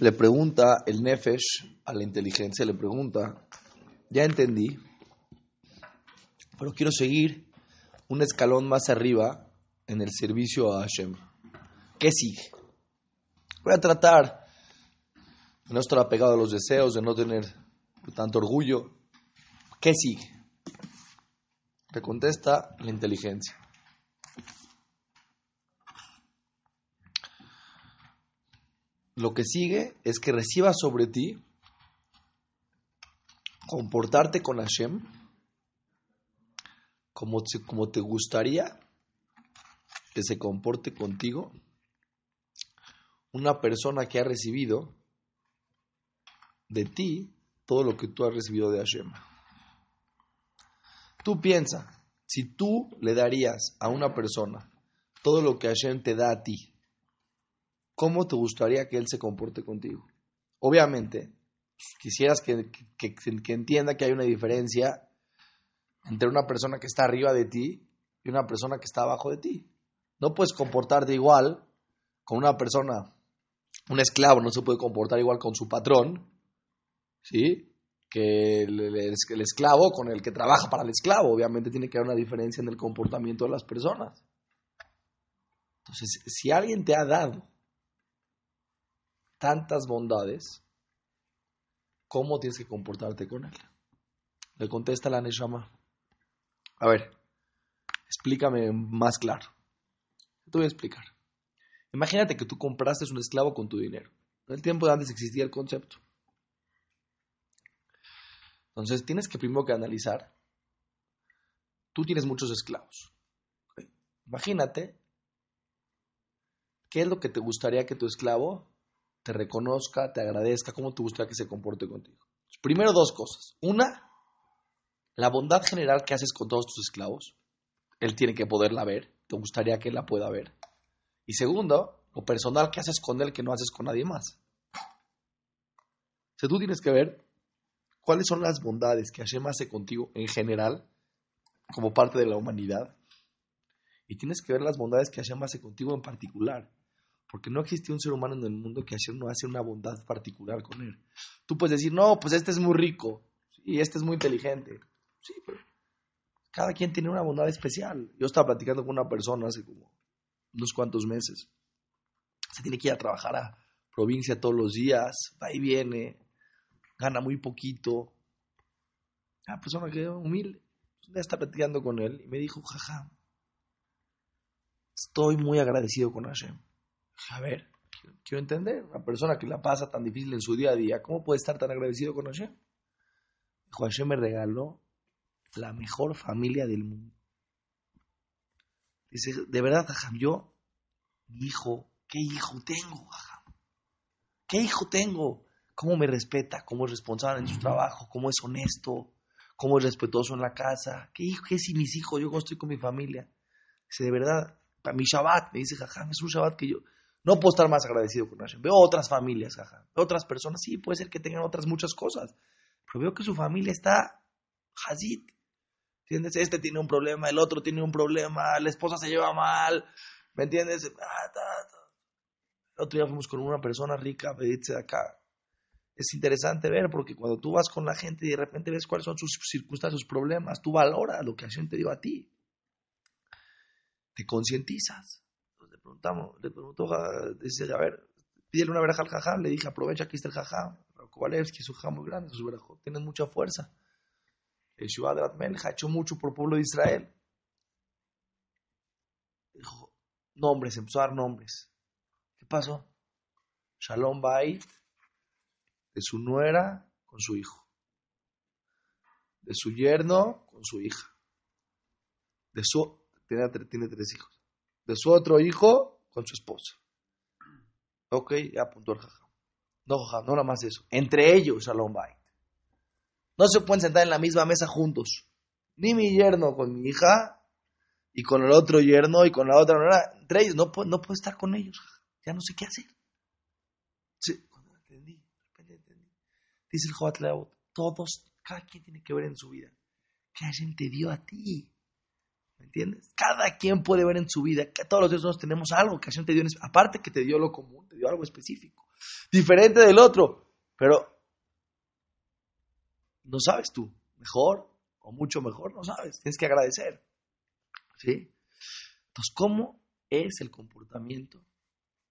le pregunta el Nefesh a la inteligencia, le pregunta, ya entendí, pero quiero seguir un escalón más arriba en el servicio a Hashem. ¿Qué sigue? Voy a tratar de no estar apegado a los deseos, de no tener tanto orgullo. ¿Qué sigue? Te contesta la inteligencia. Lo que sigue es que recibas sobre ti comportarte con Hashem como te, como te gustaría que se comporte contigo una persona que ha recibido de ti todo lo que tú has recibido de Hashem. Tú piensa, si tú le darías a una persona todo lo que Hashem te da a ti, ¿cómo te gustaría que él se comporte contigo? Obviamente, quisieras que, que, entienda que hay una diferencia entre una persona que está arriba de ti y una persona que está abajo de ti. No puedes comportarte igual con una persona, un esclavo no se puede comportar igual con su patrón, ¿sí? Que el, el esclavo con el que trabaja para el esclavo. Obviamente tiene que haber una diferencia en el comportamiento de las personas. Entonces, si alguien te ha dado tantas bondades, ¿cómo tienes que comportarte con él? Le contesta la Neshama. A ver, explícame más claro. Te voy a explicar. Imagínate que tú compraste un esclavo con tu dinero. En el tiempo de antes existía el concepto. Entonces tienes que primero que analizar. Tú tienes muchos esclavos. Imagínate qué es lo que te gustaría que tu esclavo te reconozca, te agradezca, cómo te gustaría que se comporte contigo. Primero dos cosas. Una, la bondad general que haces con todos tus esclavos. Él tiene que poderla ver. Te gustaría que él la pueda ver. Y segundo, lo personal que haces con él que no haces con nadie más. O sea, tú tienes que ver cuáles son las bondades que Hashem hace contigo en general, como parte de la humanidad. Y tienes que ver las bondades que Hashem hace contigo en particular. Porque no existe un ser humano en el mundo que no hace una bondad particular con él. Tú puedes decir, no, pues este es muy rico y este es muy inteligente. Sí, pero cada quien tiene una bondad especial. Yo estaba platicando con una persona hace como unos cuantos meses. Se tiene que ir a trabajar a provincia todos los días, va y viene, gana muy poquito. Una persona que humilde. Un día estaba platicando con él y me dijo, jaja, estoy muy agradecido con Hashem a ver, quiero entender, una persona que la pasa tan difícil en su día a día, ¿cómo puede estar tan agradecido con Hashem? Dijo, Hashem me regaló la mejor familia del mundo. Dice, de verdad, Jajam, yo, mi hijo, ¿qué hijo tengo, Jajam? ¿Qué hijo tengo? ¿Cómo me respeta? ¿Cómo es responsable en su trabajo? ¿Cómo es honesto? ¿Cómo es respetuoso en la casa? ¿Qué hijo, qué si mis hijos? Yo estoy con mi familia. Dice, de verdad, para mi Shabbat, me dice, Jajam, es un Shabbat que yo, no puedo estar más agradecido con Hashem. Veo otras familias, jaja. Veo otras personas, sí, puede ser que tengan otras muchas cosas. Pero veo que su familia está hazit. ¿Entiendes? Este tiene un problema, el otro tiene un problema, la esposa se lleva mal. ¿Me entiendes? Ah, el otro día fuimos con una persona rica, me dice acá. Es interesante ver porque cuando tú vas con la gente y de repente ves cuáles son sus circunstancias, sus problemas, tú valoras lo que Hashem te dio a ti. Te concientizas preguntamos, le preguntó, dice, a ver, pídele una veraja al jajam, le dije, aprovecha, aquí está el jajam, Kovalevsky es un jajam muy grande, sus verajos tienen mucha fuerza. El Shua de ha hecho mucho por el pueblo de Israel. Dijo, nombres, empezó a dar nombres. ¿Qué pasó? Shalom Bait, de su nuera con su hijo, de su yerno con su hija, de su, tiene, tiene tres hijos de su otro hijo con su esposa. Ok, ya apuntó el jajam. No, jajam, no nada más eso. Entre ellos, Shalom Bait. No se pueden sentar en la misma mesa juntos. Ni mi yerno con mi hija y con el otro yerno y con la otra. Entre ellos, no, no puedo estar con ellos. Ya no sé qué hacer. Sí, cuando entendí, entendí. Dice el Jobat todos, cada quien tiene que ver en su vida. ¿Qué alguien te dio a ti? ¿Me entiendes? Cada quien puede ver en su vida que todos los días tenemos algo que Hashem te dio, aparte que te dio lo común, te dio algo específico, diferente del otro, pero no sabes tú, mejor o mucho mejor, no sabes, tienes que agradecer. ¿Sí? Entonces, ¿cómo es el comportamiento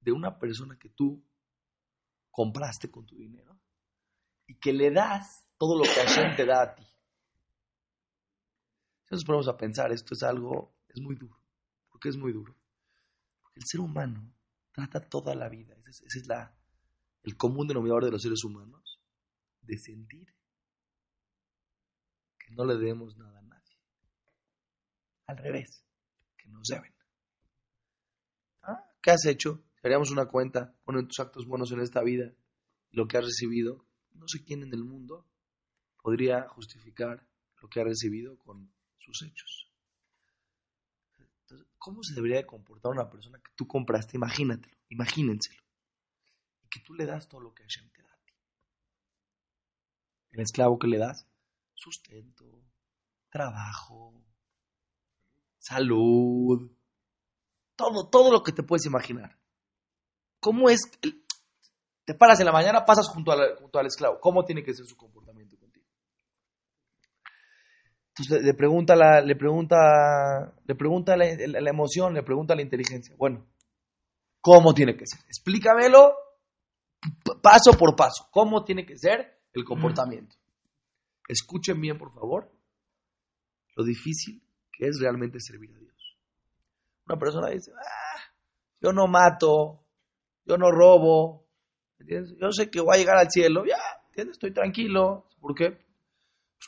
de una persona que tú compraste con tu dinero y que le das todo lo que Hashem te da a ti? Nos ponemos a pensar, esto es algo, es muy duro. ¿Por qué es muy duro? Porque el ser humano trata toda la vida, ese es, la, el común denominador de los seres humanos, de sentir que no le debemos nada a nadie. Al revés, que nos deben. ¿Ah? ¿Qué has hecho? Haríamos una cuenta, ponen tus actos buenos en esta vida, lo que has recibido, no sé quién en el mundo podría justificar lo que ha recibido con sus hechos. Entonces, ¿cómo se debería de comportar una persona que tú compraste? Imagínatelo, imagínenselo. Y que tú le das todo lo que Hashem te da a ti. El esclavo que le das, sustento, trabajo, salud, todo, todo lo que te puedes imaginar. ¿Cómo es? Te paras en la mañana, pasas junto, junto al esclavo. ¿Cómo tiene que ser su comportamiento? Entonces le pregunta la, le pregunta, le pregunta la, emoción, le pregunta la inteligencia. Bueno, ¿cómo tiene que ser? Explícamelo paso por paso. ¿Cómo tiene que ser el comportamiento? Escuchen bien, por favor, lo difícil que es realmente servir a Dios. Una persona dice, ah, yo no mato, yo no robo, yo sé que voy a llegar al cielo, ya, ¿entiendes? Estoy tranquilo. ¿Por qué?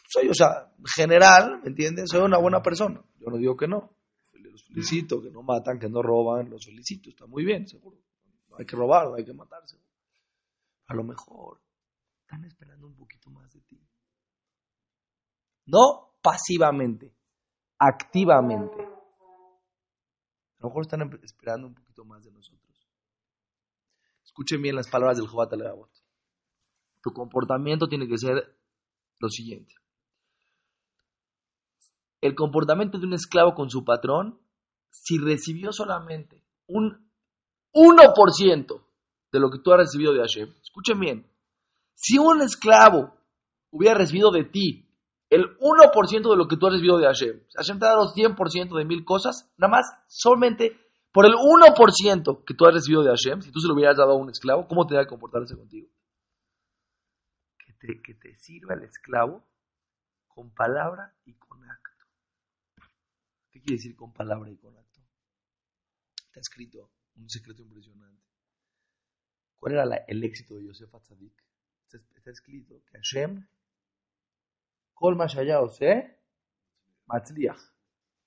Soy, o sea, general, ¿me entiendes? Soy una buena persona. Yo no digo que no. Los felicito, que no matan, que no roban, los felicito, está muy bien, seguro. No hay que robar, no hay que matarse. A lo mejor están esperando un poquito más de ti. No pasivamente, activamente. A lo mejor están esperando un poquito más de nosotros. Escuchen bien las palabras del Jobat Tu comportamiento tiene que ser lo siguiente. El comportamiento de un esclavo con su patrón, si recibió solamente un 1% de lo que tú has recibido de Hashem, escuchen bien, si un esclavo hubiera recibido de ti el 1% de lo que tú has recibido de Hashem, Hashem te ha dado 100% de mil cosas, nada más solamente por el 1% que tú has recibido de Hashem, si tú se lo hubieras dado a un esclavo, ¿cómo te que comportarse contigo? Que te, que te sirva el esclavo con palabra y con acto. ¿Qué quiere decir con palabra y con acto? Está escrito un secreto impresionante. ¿Cuál era el éxito de Yosef Atzadik? Está, escrito que Hashem, Kol Ose, Matzliach.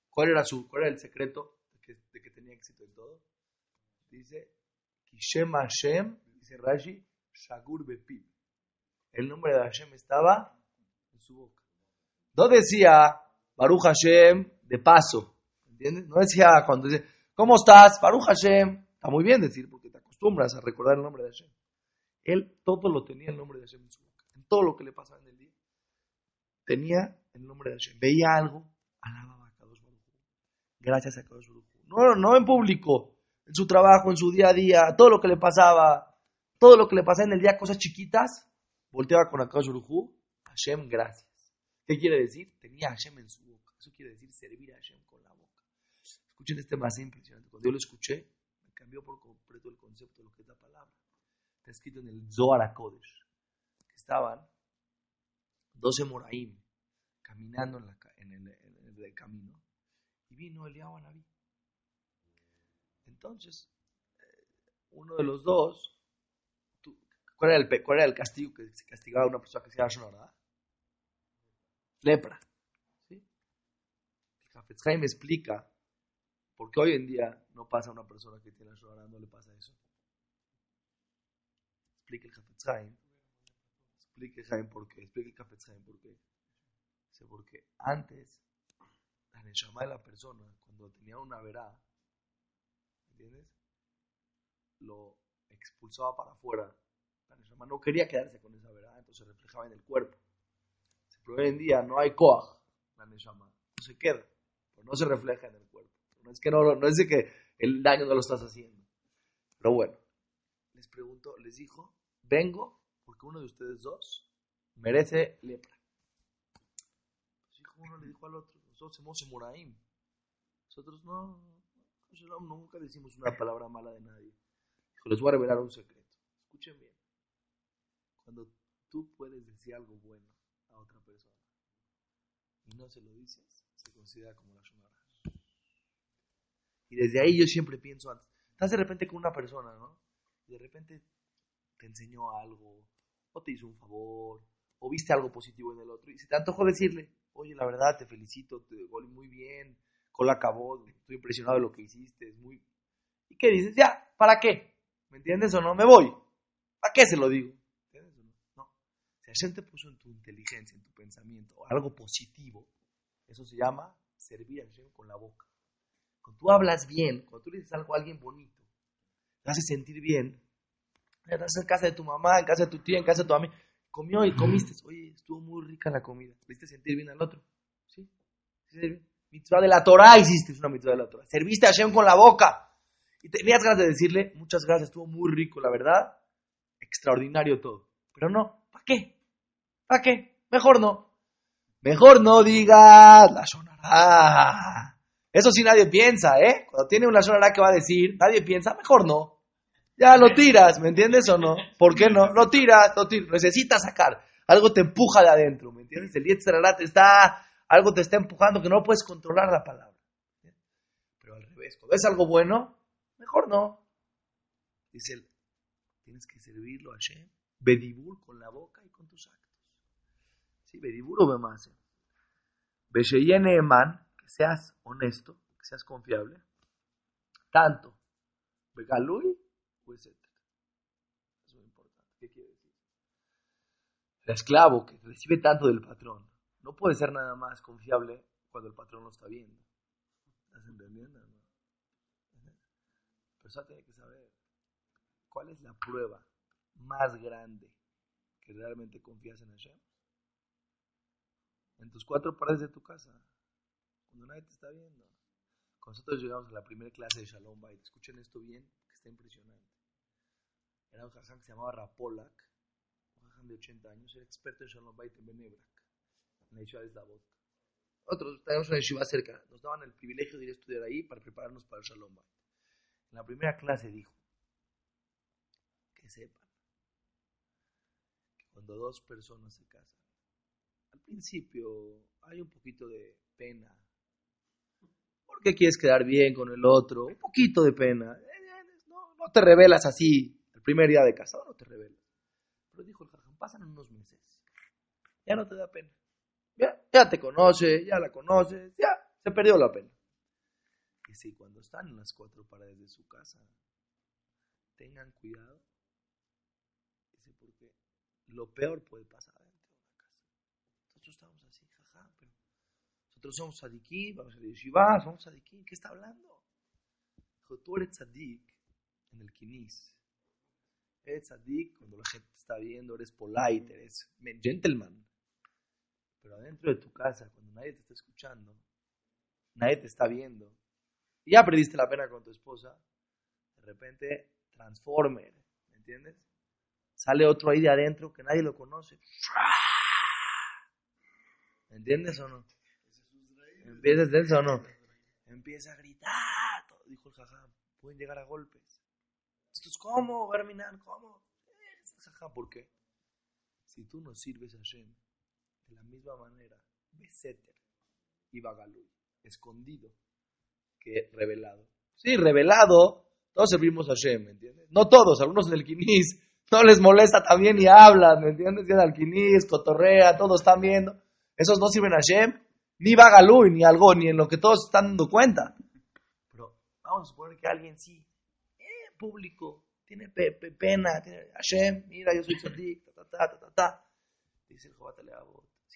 ¿Cuál era, su, ¿Cuál era el secreto? de que tenía éxito en todo. Dice, Kishem Hashem, dice Rashi, Shagur Bepib. El nombre de Hashem estaba en su boca. No decía Baruch Hashem de paso, ¿entiendes? No decía cuando dice, ¿cómo estás? Baruch Hashem. Está muy bien decir, porque te acostumbras a recordar el nombre de Hashem. Él todo lo tenía el nombre de Hashem en su boca. En todo lo que le pasaba en el día, tenía el nombre de Hashem. Veía algo, alababa a Kadosh Baruch Gracias a Kadosh Baruch no, no en público, en su trabajo, en su día a día, todo lo que le pasaba, todo lo que le pasaba en el día, cosas chiquitas, volteaba con Akash Uruhu, Hashem, gracias. ¿Qué quiere decir? Tenía Hashem en su. Eso quiere decir servir a Hashem con la boca. Escuchen este más impresionante. Cuando yo lo escuché, me cambió por completo el concepto de lo que es la palabra. Está escrito en el Zohar Kodesh, que estaban 12 Moraim caminando en, la, en, el, en, el, camino y vino Eliyahu Anabí. Entonces, eh, uno de los dos, ¿cuál, era el, ¿cuál, era el, castigo que se castigaba a una persona que se llama Shonara? Lepra. ¿Sí? El Jafetz me explica por qué hoy en día no pasa a una persona que tiene Shonara, no le pasa eso. Explica el Jafetz Explica el por qué. Explica el Jafetz por qué. Dice, porque antes, la Neshama de la persona, cuando tenía una verá, ¿entiendes? Lo expulsaba para afuera. La Neshama no quería quedarse con esa verdad, entonces reflejaba en el cuerpo. Pero hoy en día no hay Koach, la Neshama, no se queda. No se refleja en el cuerpo. No es que no, no es de que el daño no lo estás haciendo. Pero bueno, les pregunto, les dijo, vengo porque uno de ustedes dos merece lepra. uno le dijo al otro, nosotros somos Moraim. Nosotros no, nunca decimos una palabra mala de nadie. les voy a revelar un secreto. Escuchen bien. Cuando tú puedes decir algo bueno a otra persona y no se lo dices, se considera como la shonara. Y desde ahí yo siempre pienso antes. Estás de repente con una persona, ¿no? Y de repente te enseñó algo, o te hizo un favor, o viste algo positivo en el otro. Y se te antojó decirle, oye, la verdad, te felicito, te golé muy bien, Cola acabó, estoy impresionado de lo que hiciste, es muy... ¿Y qué dices? Ya, ¿para qué? ¿Me entiendes o no? Me voy. ¿Para qué se lo digo? ¿Entiendes o no? No. Si te puso en tu inteligencia, en tu pensamiento, algo positivo, eso se llama servir a Hashem con la boca. Cuando tú hablas bien, cuando tú le dices algo a alguien bonito, te hace sentir bien. Estás en casa de tu mamá, en casa de tu tía, en casa de tu amiga. Comió y comiste. Oye, estuvo muy rica la comida. ¿Le hiciste sentir bien al otro? ¿Sí? ¿Sí? Mitzvah de la Torah hiciste una mitzvah de la Torah. Serviste a Hashem con la boca. Y tenías ganas de decirle, muchas gracias, estuvo muy rico, la verdad. Extraordinario todo. Pero no, ¿para qué? ¿Para qué? Mejor no. Mejor no digas la sonará. Eso sí nadie piensa, ¿eh? Cuando tiene una sonará que va a decir, nadie piensa, mejor no. Ya lo tiras, ¿me entiendes o no? ¿Por qué no? Lo tiras, lo tiras. Necesitas sacar. Algo te empuja de adentro, ¿me entiendes? El Yetzirah te está algo te está empujando que no puedes controlar la palabra. Pero al revés, cuando es algo bueno, mejor no. Dice él, tienes que servirlo a Hashem, bedibur con la boca y con tus actos. Sí, que seas honesto, que seas confiable. Tanto, begalui o etc. Es muy importante. ¿Qué quiere decir? El esclavo que recibe tanto del patrón no puede ser nada más confiable cuando el patrón lo está viendo. ¿Estás entendiendo? No? La persona tiene que saber cuál es la prueba más grande que realmente confías en Hashem. En tus cuatro paredes de tu casa, cuando nadie te está viendo. Cuando nosotros llegamos a la primera clase de Shalom Bait, escuchen esto bien, que está impresionante. Era un jajam que se llamaba Rapolak, un jajam de 80 años, era experto en Shalom Bait en Benebrak en la Yeshiva de Slavot. Otros tenemos una Yeshiva cerca, nos daban el privilegio de ir a estudiar ahí para prepararnos para el Shalom En la primera clase dijo que sepan que cuando dos personas se casan, al principio hay un poquito de pena. Porque quieres quedar bien con el otro, un poquito de pena. No, no te revelas así el primer día de casado, no te revelas. Pero dijo el jajam, pasan unos meses, ya no te da pena. Ya, te conoce, ya la conoces, ya se perdió la pena. Y si cuando están en las cuatro paredes de su casa, tengan cuidado. Dice, porque lo peor puede pasar dentro de una casa. Nosotros así, jaja, pero nosotros somos sadikí, vamos a decir, va, somos sadikí, ¿qué está hablando? Dijo, tú eres sadik en el kinis. Eres sadik cuando la gente está viendo, eres polite, eres gentleman. Pero adentro de tu casa, cuando nadie te está escuchando, nadie te está viendo, y ya perdiste la pena con tu esposa, de repente, transforme, ¿me entiendes? Sale otro ahí de adentro que nadie lo conoce. ¿Me entiendes o no? ¿Empiezas eso o no? Empieza a gritar, dijo el pueden llegar a golpes. Esto es como, Berminan, ¿cómo? Jajam, ¿por qué? Si tú no sirves a Shem, de la misma manera, Beseter y Bagalú, escondido que revelado. Sí, revelado, todos servimos a Hashem, ¿me entiendes? No todos, algunos en el Quinis no les molesta también y hablan, ¿me entiendes? Llegan al Quinis, cotorrea, todos están viendo. Esos no sirven a Hashem, ni Bagalú, ni algo, ni en lo que todos están dando cuenta. Pero vamos a suponer que alguien sí, eh, público, tiene pena, tiene Hashem, mira, yo soy tzadik, ta, ta, ta, ta, ta, Dice el Jobat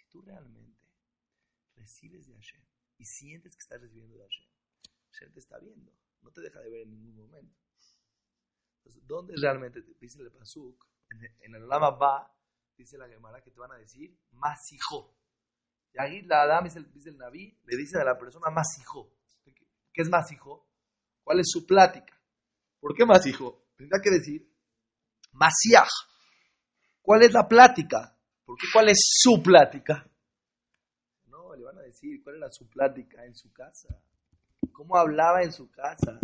tú realmente recibes de Hashem y sientes que estás recibiendo de Hashem, Hashem te está viendo, no te deja de ver en ningún momento. Entonces, ¿dónde realmente te dice el Pasuk? En, el Lama va, dice la Gemara que te van a decir, más hijo. Y ahí la Adam, dice el, dice el Naví, le dice a la persona más hijo. ¿Qué es más hijo? ¿Cuál es su plática? ¿Por qué más hijo? Tendría que decir Masiaj. ¿Cuál es la plática? ¿Por qué cuál es su plática? No, le van a decir cuál era su plática en su casa. ¿Cómo hablaba en su casa?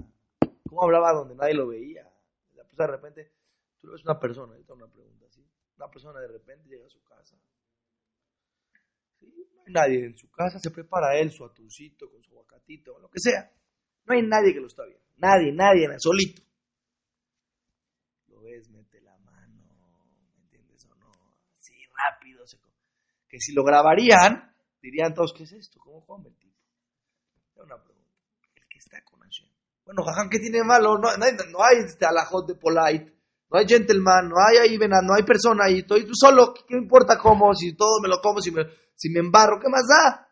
¿Cómo hablaba donde nadie lo veía? de repente, tú ves una persona, ahorita una pregunta, ¿sí? Una persona de repente llega a su casa. No hay nadie en su casa, se prepara él su atuncito con su aguacatito, o lo que sea. No hay nadie que lo está viendo. Nadie, nadie, solito. Lo ves, mete la mano, ¿me entiendes o no? Así rápido. Que si lo grabarían, dirían todos, ¿qué es esto? ¿Cómo come el tipo? Es una pregunta. El que está con Hashem. Bueno, jajam, ¿qué tiene malo? No, no hay, no este alajot de polite. No hay gentleman, no hay ahí, no hay persona ahí. Estoy tú solo, ¿qué, importa cómo? Si todo me lo como, si me, si me embarro, ¿qué más da?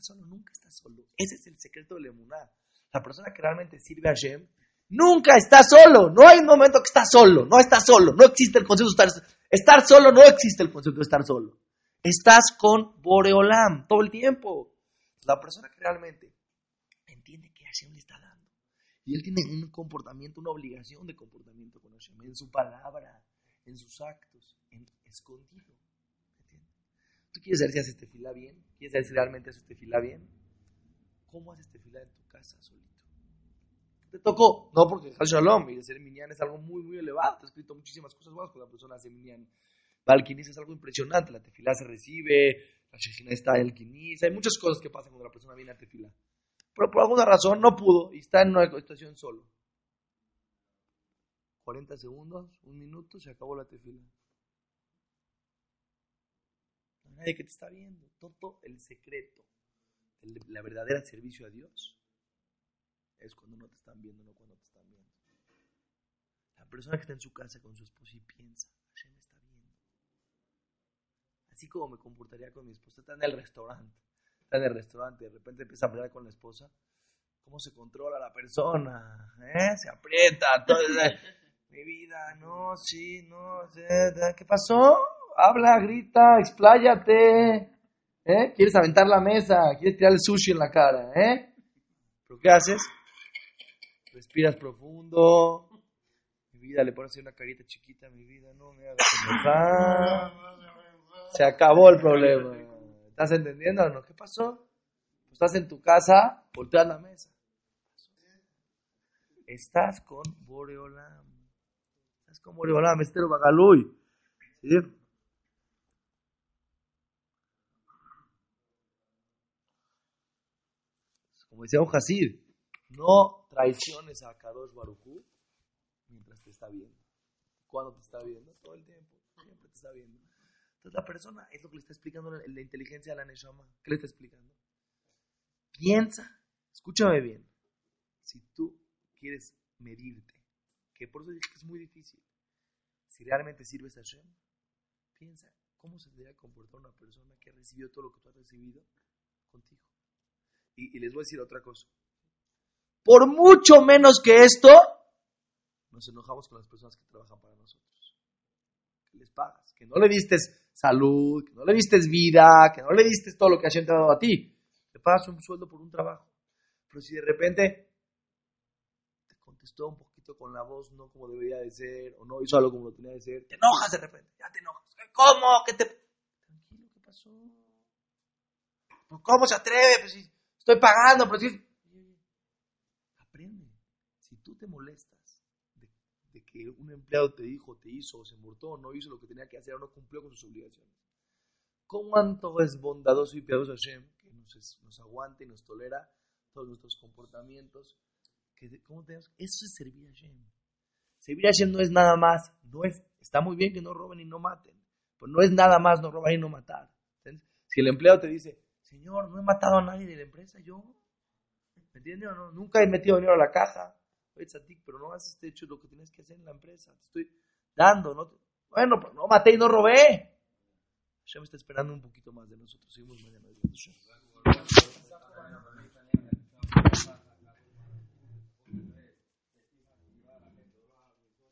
solo, nunca solo. Ese es el secreto la emuná. La persona que realmente sirve a Hashem nunca está solo. No hay un momento que está solo. No está solo. No existe el concepto de estar Estar solo no existe el concepto de estar solo. Estás con Boreolam todo el tiempo. La persona que realmente entiende que Hashem le está dando. Y él tiene un comportamiento, una obligación de comportamiento con Hashem, en su palabra, en sus actos, en escondido. ¿Tú quieres saber si haces tefila bien? ¿Quieres saber si realmente haces tefila bien? ¿Cómo haces tefila en tu casa solito? Te tocó, no porque Shalom y hacer minyan es algo muy, muy elevado. Te he escrito muchísimas cosas buenas cuando la persona hace minyan. Balquinis es algo impresionante. La tefila se recibe, la shejina está en el quinis. Hay muchas cosas que pasan cuando la persona viene a tefila. Pero por alguna razón no pudo y está en una situación solo. 40 segundos, un minuto, se acabó la tefila nadie que te está viendo. Todo el secreto, el, la verdadera servicio a Dios es cuando no te están viendo, no cuando te están viendo. La persona que está en su casa con su esposa y piensa, Hashem está viendo. Así como me comportaría con mi esposa, está en el restaurante, está en el restaurante, de repente empieza a hablar con la esposa, ¿cómo se controla la persona? ¿Eh? Se aprieta, todo, mi vida, no, sí, no, ¿qué pasó? habla, grita, expláyate. ¿Eh? ¿Quieres aventar la mesa? ¿Quieres tirar el sushi en la cara? ¿Eh? ¿Pero qué haces? Respiras profundo. Mi vida, le pones una carita chiquita mi vida. No me hagas. Se acabó el problema. ¿Estás entendiendo o no? ¿Qué pasó? Estás en tu casa, volteas la mesa. Estás con Boreolam. Estás con Boreolam, Estero Bagaluy. ¿Sí? Como decía un Hasid, no traiciones a Kadosh Baruchú mientras te está viendo. ¿Cuándo te está viendo? Todo el tiempo. Siempre te está viendo. Entonces la persona es lo que le está explicando la, inteligencia de la Neshama. ¿Qué le está explicando? Piensa, escúchame bien. Si tú quieres medirte, que por eso que es muy difícil, si realmente sirves a Hashem, piensa cómo se debería comportar una persona que ha recibido todo lo que tú has recibido contigo. Y, les voy a decir otra cosa. Por mucho menos que esto, nos enojamos con las personas que trabajan para nosotros. Que les pagas, que no le diste salud, que no le diste vida, que no le diste todo lo que ha dado a ti. Le pagas un sueldo por un trabajo. Pero si de repente te contestó un poquito con la voz no como debería de ser, o no hizo algo como lo tenía de ser, te enojas de repente, ya te enojas. ¿Cómo? ¿Qué te... Tranquilo, ¿qué pasó? ¿Cómo se atreve? Pues si Estoy pagando, pero si... Aprende. Si tú te molestas un empleado te dijo, te hizo, se murtó, no hizo lo que tenía que hacer, no cumplió con sus obligaciones. ¿Cuánto es bondadoso y piadoso Hashem que nos, nos aguanta y nos tolera todos nuestros comportamientos? Que, ¿cómo tenemos? Eso es servir a Hashem. Servir a Hashem no es nada más, no es, está muy bien que no roben y no maten, pero no es nada más no robar y no matar. Si el empleado te dice, Señor, no he matado a nadie de la empresa, yo. ¿Me entiendes o no? Nunca he metido dinero a la caja. Pero no has hecho lo que tienes que hacer en la empresa. Te estoy dando, ¿no? Bueno, pero no maté y no robé. Ya me está esperando un poquito más de nosotros. Seguimos mañana.